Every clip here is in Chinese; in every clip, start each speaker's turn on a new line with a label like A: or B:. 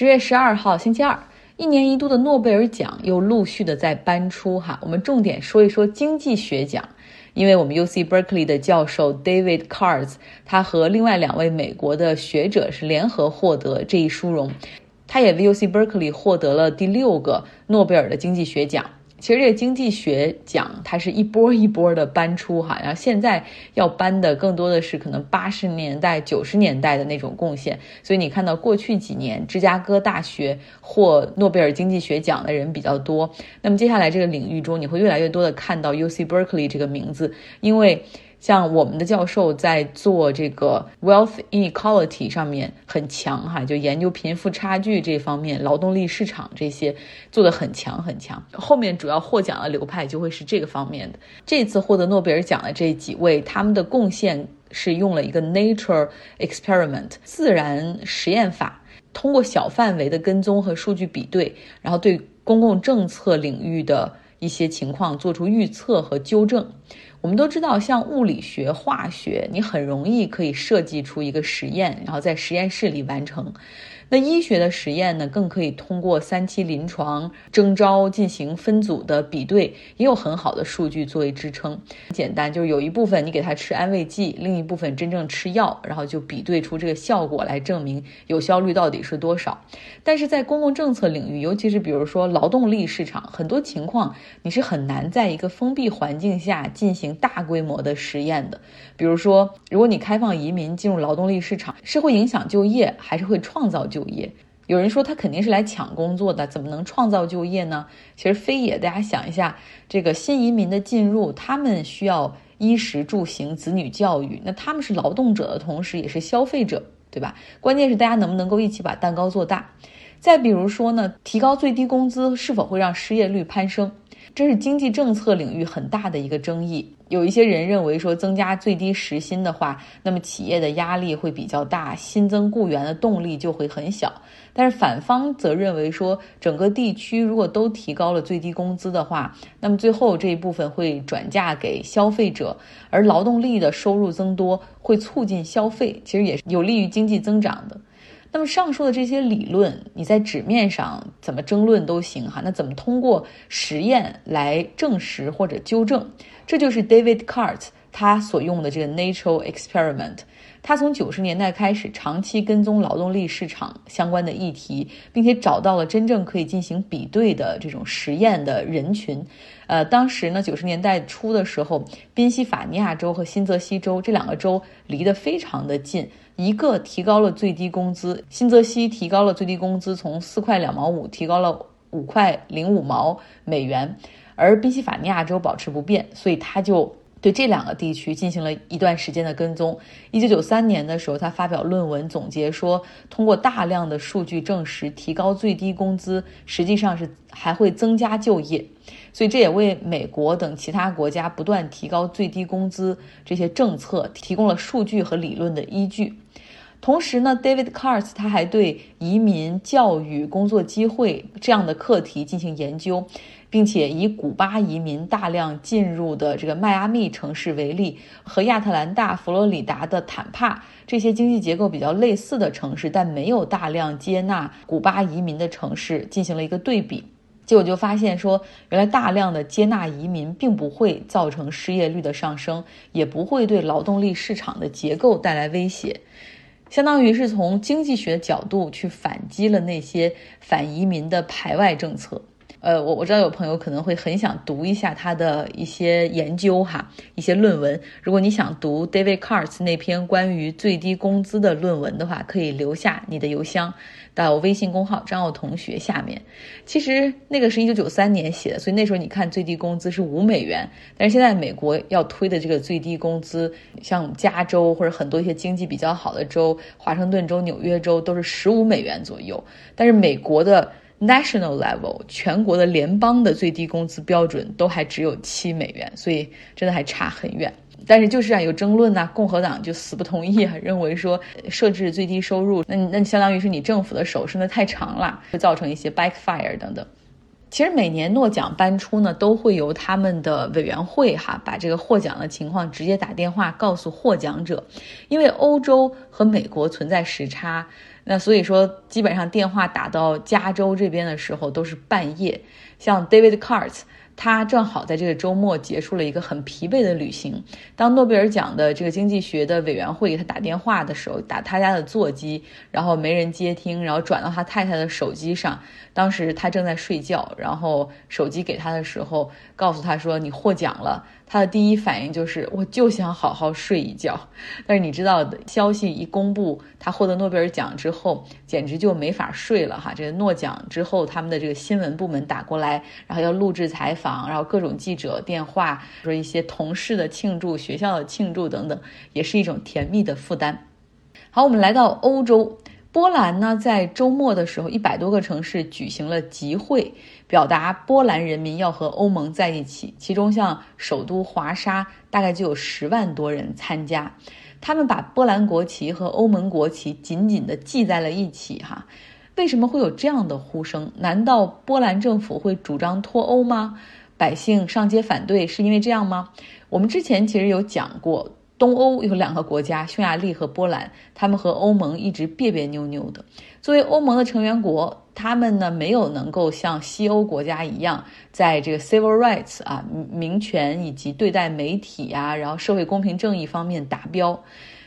A: 十月十二号星期二，一年一度的诺贝尔奖又陆续的在颁出哈。我们重点说一说经济学奖，因为我们 U C Berkeley 的教授 David Cards，他和另外两位美国的学者是联合获得这一殊荣，他也为 U C Berkeley 获得了第六个诺贝尔的经济学奖。其实这个经济学奖，它是一波一波的搬出哈，然后现在要搬的更多的是可能八十年代、九十年代的那种贡献，所以你看到过去几年芝加哥大学获诺贝尔经济学奖的人比较多，那么接下来这个领域中，你会越来越多的看到 U C Berkeley 这个名字，因为。像我们的教授在做这个 wealth inequality 上面很强哈，就研究贫富差距这方面，劳动力市场这些做的很强很强。后面主要获奖的流派就会是这个方面的。这次获得诺贝尔奖的这几位，他们的贡献是用了一个 nature experiment 自然实验法，通过小范围的跟踪和数据比对，然后对公共政策领域的一些情况做出预测和纠正。我们都知道，像物理学、化学，你很容易可以设计出一个实验，然后在实验室里完成。那医学的实验呢，更可以通过三期临床征招进行分组的比对，也有很好的数据作为支撑。简单，就是有一部分你给他吃安慰剂，另一部分真正吃药，然后就比对出这个效果来证明有效率到底是多少。但是在公共政策领域，尤其是比如说劳动力市场，很多情况你是很难在一个封闭环境下进行大规模的实验的。比如说，如果你开放移民进入劳动力市场，是会影响就业，还是会创造就？就业，有人说他肯定是来抢工作的，怎么能创造就业呢？其实非也，大家想一下，这个新移民的进入，他们需要衣食住行、子女教育，那他们是劳动者的同时，也是消费者，对吧？关键是大家能不能够一起把蛋糕做大。再比如说呢，提高最低工资是否会让失业率攀升？这是经济政策领域很大的一个争议。有一些人认为说，增加最低时薪的话，那么企业的压力会比较大，新增雇员的动力就会很小。但是反方则认为说，整个地区如果都提高了最低工资的话，那么最后这一部分会转嫁给消费者，而劳动力的收入增多会促进消费，其实也是有利于经济增长的。那么上述的这些理论，你在纸面上怎么争论都行哈，那怎么通过实验来证实或者纠正？这就是 David Cart 他所用的这个 Nature Experiment。他从九十年代开始长期跟踪劳动力市场相关的议题，并且找到了真正可以进行比对的这种实验的人群。呃，当时呢，九十年代初的时候，宾夕法尼亚州和新泽西州这两个州离得非常的近。一个提高了最低工资，新泽西提高了最低工资，从四块两毛五提高了五块零五毛美元，而宾夕法尼亚州保持不变，所以他就对这两个地区进行了一段时间的跟踪。一九九三年的时候，他发表论文总结说，通过大量的数据证实，提高最低工资实际上是还会增加就业。所以这也为美国等其他国家不断提高最低工资这些政策提供了数据和理论的依据。同时呢，David Cars 他还对移民、教育、工作机会这样的课题进行研究，并且以古巴移民大量进入的这个迈阿密城市为例，和亚特兰大、佛罗里达的坦帕这些经济结构比较类似的城市，但没有大量接纳古巴移民的城市进行了一个对比。结果就发现说，原来大量的接纳移民并不会造成失业率的上升，也不会对劳动力市场的结构带来威胁，相当于是从经济学角度去反击了那些反移民的排外政策。呃，我我知道有朋友可能会很想读一下他的一些研究哈，一些论文。如果你想读 David Cars 那篇关于最低工资的论文的话，可以留下你的邮箱到微信公号张奥同学下面。其实那个是一九九三年写的，所以那时候你看最低工资是五美元，但是现在美国要推的这个最低工资，像加州或者很多一些经济比较好的州，华盛顿州、纽约州都是十五美元左右，但是美国的。National level 全国的联邦的最低工资标准都还只有七美元，所以真的还差很远。但是就是啊，有争论呐，共和党就死不同意啊，认为说设置最低收入，那那相当于是你政府的手伸得太长了，会造成一些 backfire 等等。其实每年诺奖颁出呢，都会由他们的委员会哈，把这个获奖的情况直接打电话告诉获奖者。因为欧洲和美国存在时差，那所以说基本上电话打到加州这边的时候都是半夜。像 David Carts。他正好在这个周末结束了一个很疲惫的旅行。当诺贝尔奖的这个经济学的委员会给他打电话的时候，打他家的座机，然后没人接听，然后转到他太太的手机上。当时他正在睡觉，然后手机给他的时候，告诉他说：“你获奖了。”他的第一反应就是我就想好好睡一觉，但是你知道，消息一公布，他获得诺贝尔奖之后，简直就没法睡了哈。这个诺奖之后，他们的这个新闻部门打过来，然后要录制采访，然后各种记者电话，说一些同事的庆祝、学校的庆祝等等，也是一种甜蜜的负担。好，我们来到欧洲。波兰呢，在周末的时候，一百多个城市举行了集会，表达波兰人民要和欧盟在一起。其中，像首都华沙，大概就有十万多人参加。他们把波兰国旗和欧盟国旗紧紧地系在了一起。哈，为什么会有这样的呼声？难道波兰政府会主张脱欧吗？百姓上街反对是因为这样吗？我们之前其实有讲过。东欧有两个国家，匈牙利和波兰，他们和欧盟一直别别扭扭的。作为欧盟的成员国，他们呢没有能够像西欧国家一样，在这个 civil rights 啊民权以及对待媒体啊，然后社会公平正义方面达标。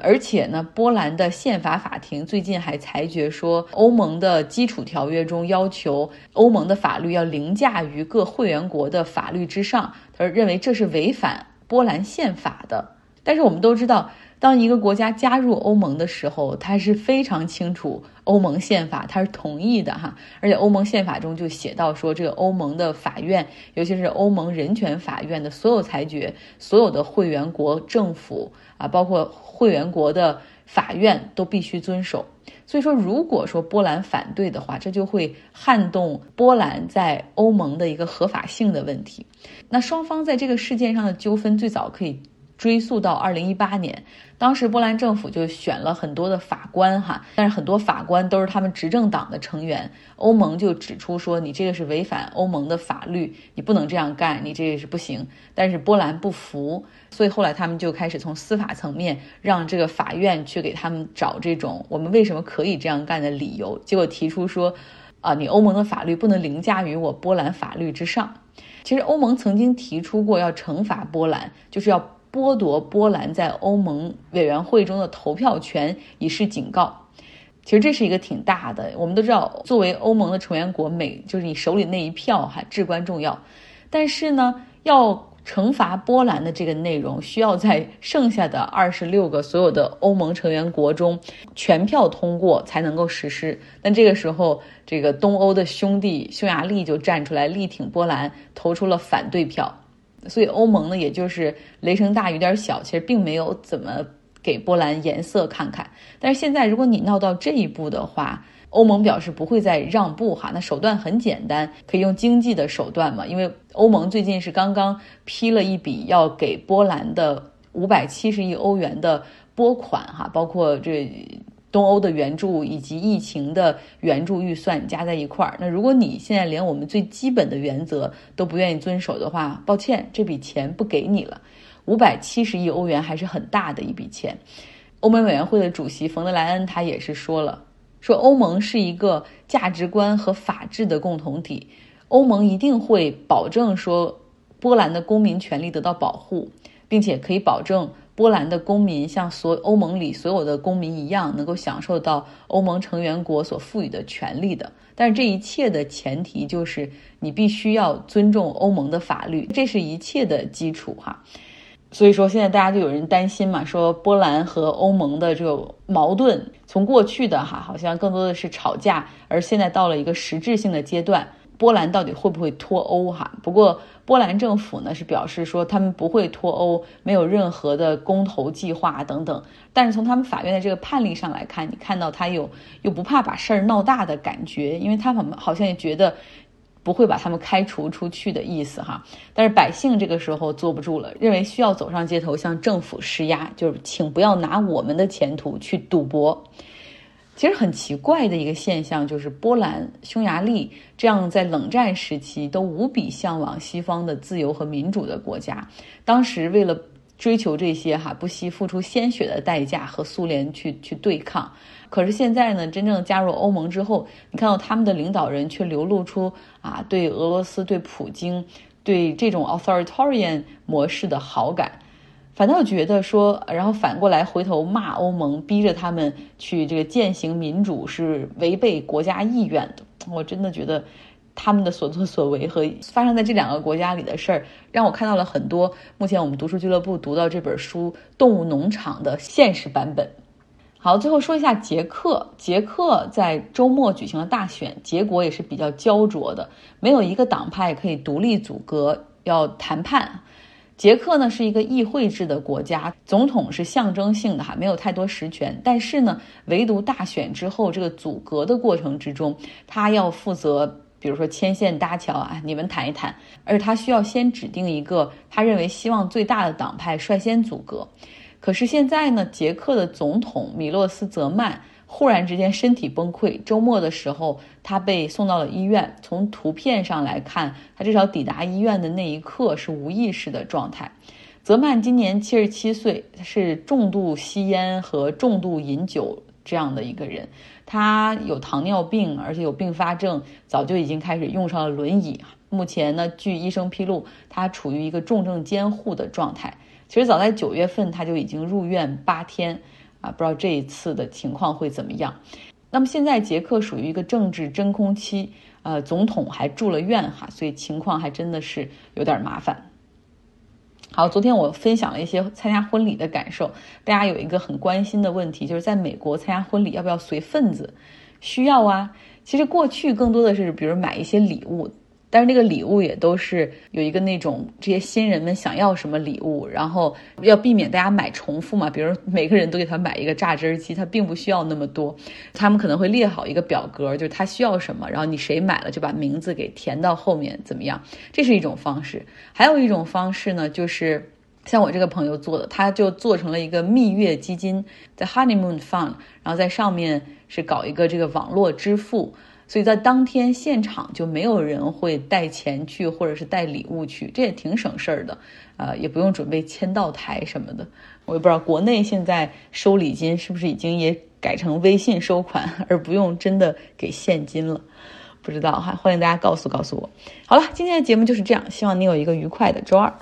A: 而且呢，波兰的宪法法庭最近还裁决说，欧盟的基础条约中要求欧盟的法律要凌驾于各会员国的法律之上，他认为这是违反波兰宪法的。但是我们都知道，当一个国家加入欧盟的时候，它是非常清楚欧盟宪法，它是同意的哈。而且欧盟宪法中就写到说，这个欧盟的法院，尤其是欧盟人权法院的所有裁决，所有的会员国政府啊，包括会员国的法院都必须遵守。所以说，如果说波兰反对的话，这就会撼动波兰在欧盟的一个合法性的问题。那双方在这个事件上的纠纷，最早可以。追溯到二零一八年，当时波兰政府就选了很多的法官哈，但是很多法官都是他们执政党的成员。欧盟就指出说，你这个是违反欧盟的法律，你不能这样干，你这个是不行。但是波兰不服，所以后来他们就开始从司法层面让这个法院去给他们找这种我们为什么可以这样干的理由。结果提出说，啊，你欧盟的法律不能凌驾于我波兰法律之上。其实欧盟曾经提出过要惩罚波兰，就是要。剥夺波兰在欧盟委员会中的投票权，以示警告。其实这是一个挺大的。我们都知道，作为欧盟的成员国，每就是你手里那一票哈至关重要。但是呢，要惩罚波兰的这个内容，需要在剩下的二十六个所有的欧盟成员国中全票通过才能够实施。但这个时候，这个东欧的兄弟匈牙利就站出来力挺波兰，投出了反对票。所以欧盟呢，也就是雷声大雨点小，其实并没有怎么给波兰颜色看看。但是现在，如果你闹到这一步的话，欧盟表示不会再让步哈。那手段很简单，可以用经济的手段嘛。因为欧盟最近是刚刚批了一笔要给波兰的五百七十亿欧元的拨款哈，包括这。东欧的援助以及疫情的援助预算加在一块儿，那如果你现在连我们最基本的原则都不愿意遵守的话，抱歉，这笔钱不给你了。五百七十亿欧元还是很大的一笔钱。欧盟委员会的主席冯德莱恩他也是说了，说欧盟是一个价值观和法治的共同体，欧盟一定会保证说波兰的公民权利得到保护，并且可以保证。波兰的公民像所欧盟里所有的公民一样，能够享受到欧盟成员国所赋予的权利的。但是这一切的前提就是你必须要尊重欧盟的法律，这是一切的基础哈。所以说现在大家就有人担心嘛，说波兰和欧盟的这个矛盾，从过去的哈好像更多的是吵架，而现在到了一个实质性的阶段。波兰到底会不会脱欧？哈，不过波兰政府呢是表示说他们不会脱欧，没有任何的公投计划等等。但是从他们法院的这个判例上来看，你看到他有又不怕把事儿闹大的感觉，因为他们好像也觉得不会把他们开除出去的意思哈。但是百姓这个时候坐不住了，认为需要走上街头向政府施压，就是请不要拿我们的前途去赌博。其实很奇怪的一个现象就是，波兰、匈牙利这样在冷战时期都无比向往西方的自由和民主的国家，当时为了追求这些哈，不惜付出鲜血的代价和苏联去去对抗。可是现在呢，真正加入欧盟之后，你看到他们的领导人却流露出啊，对俄罗斯、对普京、对这种 authoritarian 模式的好感。反倒觉得说，然后反过来回头骂欧盟，逼着他们去这个践行民主是违背国家意愿的。我真的觉得他们的所作所为和发生在这两个国家里的事儿，让我看到了很多目前我们读书俱乐部读到这本书《动物农场》的现实版本。好，最后说一下捷克，捷克在周末举行了大选，结果也是比较焦灼的，没有一个党派可以独立组阁，要谈判。捷克呢是一个议会制的国家，总统是象征性的哈，没有太多实权。但是呢，唯独大选之后这个组阁的过程之中，他要负责，比如说牵线搭桥啊，你们谈一谈。而他需要先指定一个他认为希望最大的党派率先组阁。可是现在呢，捷克的总统米洛斯泽曼。忽然之间身体崩溃，周末的时候他被送到了医院。从图片上来看，他至少抵达医院的那一刻是无意识的状态。泽曼今年七十七岁，是重度吸烟和重度饮酒这样的一个人。他有糖尿病，而且有并发症，早就已经开始用上了轮椅。目前呢，据医生披露，他处于一个重症监护的状态。其实早在九月份他就已经入院八天。不知道这一次的情况会怎么样。那么现在捷克属于一个政治真空期，呃，总统还住了院哈，所以情况还真的是有点麻烦。好，昨天我分享了一些参加婚礼的感受，大家有一个很关心的问题，就是在美国参加婚礼要不要随份子？需要啊。其实过去更多的是，比如买一些礼物。但是那个礼物也都是有一个那种这些新人们想要什么礼物，然后要避免大家买重复嘛。比如每个人都给他买一个榨汁机，他并不需要那么多。他们可能会列好一个表格，就是他需要什么，然后你谁买了就把名字给填到后面，怎么样？这是一种方式。还有一种方式呢，就是像我这个朋友做的，他就做成了一个蜜月基金，The Honeymoon Fund，然后在上面是搞一个这个网络支付。所以在当天现场就没有人会带钱去，或者是带礼物去，这也挺省事儿的，呃，也不用准备签到台什么的。我也不知道国内现在收礼金是不是已经也改成微信收款，而不用真的给现金了，不知道哈，欢迎大家告诉告诉我。好了，今天的节目就是这样，希望你有一个愉快的周二。